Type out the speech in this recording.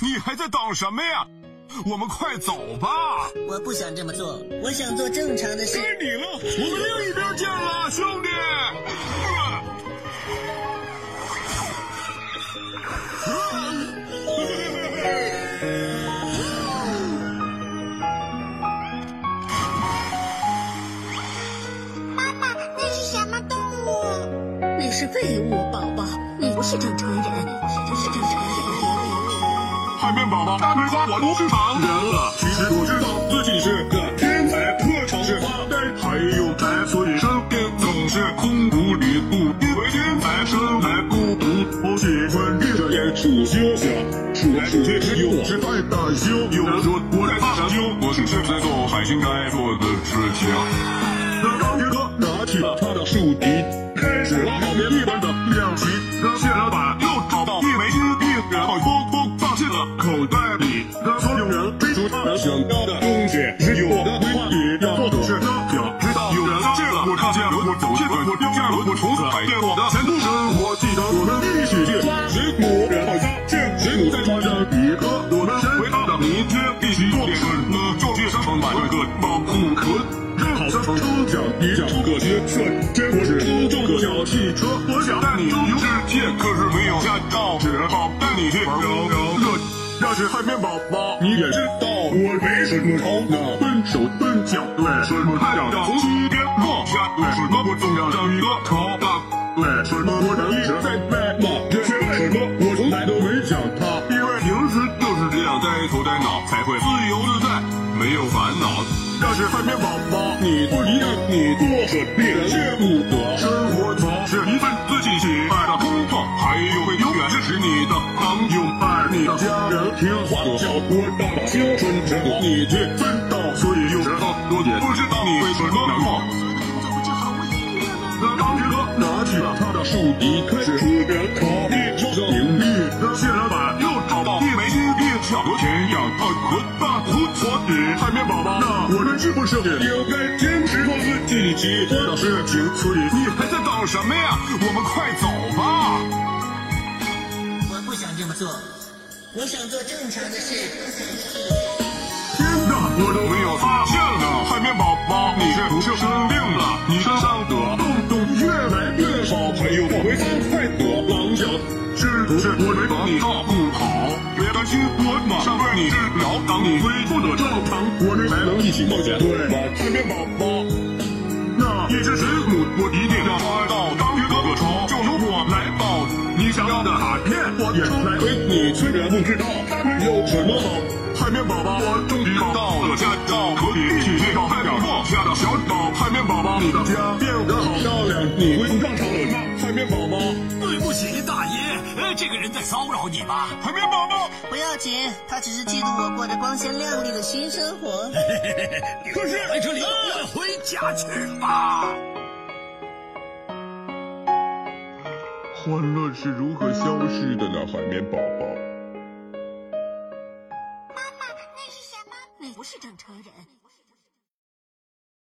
你还在等什么呀？我们快走吧！我不想这么做，我想做正常的事。该你了，我们另一边见了，兄弟。妈妈，那是什么动物？那是废物，宝宝，你不是正常。海绵宝宝，大嘴花，我都是常人了。其实我知道自己是个天才，特长是发呆，还有宅，所以身边总是空无一物。因为天才生来孤独，我喜欢闭着眼数星星，数来数去只有我是在大星。有人说我在发神经，我是正在做海星该做的事情。那钢铁哥拿起了他的竖笛，开始了海绵一般的练习。进了口袋里。让所有人追逐他们想要的东西，只有我的规划里要做的是那想直到有人。进了，我看见了，我走进了，我丢下了，我从此改变我的前途生活。记得我们一起去抓水母，然后发现水母在船上一颗，我们身为他的明天必须做点什么，就去商场买了个保护壳。正好商场抽奖，一奖出个学券，结果是抽中个小汽车。我想带你游世界，可是没有驾照，只好带你去玩游乐。要是海绵宝宝，你也知道我没什么头脑，笨手笨脚，对，什么太阳要从西边落下，对，什么我总要长一个头发，对，什么我能一直在卖马，这是为什么我从来都没想它，因为平时就是这样呆头呆脑，才会自由自在，没有烦恼。要是海绵宝宝，你不一样，你过着别人见不得生活，总是一份自己喜爱的，还有会永远支持你的朋友，爱你的家人，听话的小伙伴，青春值得你去奋斗。所以有时候我也不知道你为什么难过。那钢铁哥拿起了他的竖笛，开始出边考一抽上盈利。那蟹老板又找到一枚金币，像和田一样很混大不所以海绵宝宝，那我们是不是也应该坚持做自己喜欢的事情？所以你还在等什么呀？我们快走吧！我不想这么做，我想做正常的事。天哪，我都没有发现呢！海绵宝宝，你是不是生病了？你身上的洞洞越来越少，还有我为伤害的狼角，是不是我没把你照顾好？别担心，我马上为你治疗。当你恢复的正常，我们才能一起冒险，对吧？海绵宝宝，那一只水母，我一定要抓到章鱼哥哥手，就由我来抱你想要的卡片，我也来给你。虽然不知道它们有什么好。海绵宝宝，我终于找到了家，到，可以一起去到代表作下的小岛。海绵宝宝，你的家变得好漂亮，你恢复正常了吗？海绵宝宝，对不起，大爷，呃，这个人在骚扰你吧？海绵宝宝，不要紧，他只是嫉妒我过着光鲜亮丽的新生活。可是在这里，回家去吧。欢乐是如何消失的呢？海绵宝宝。妈妈那是什么？你不是正常人。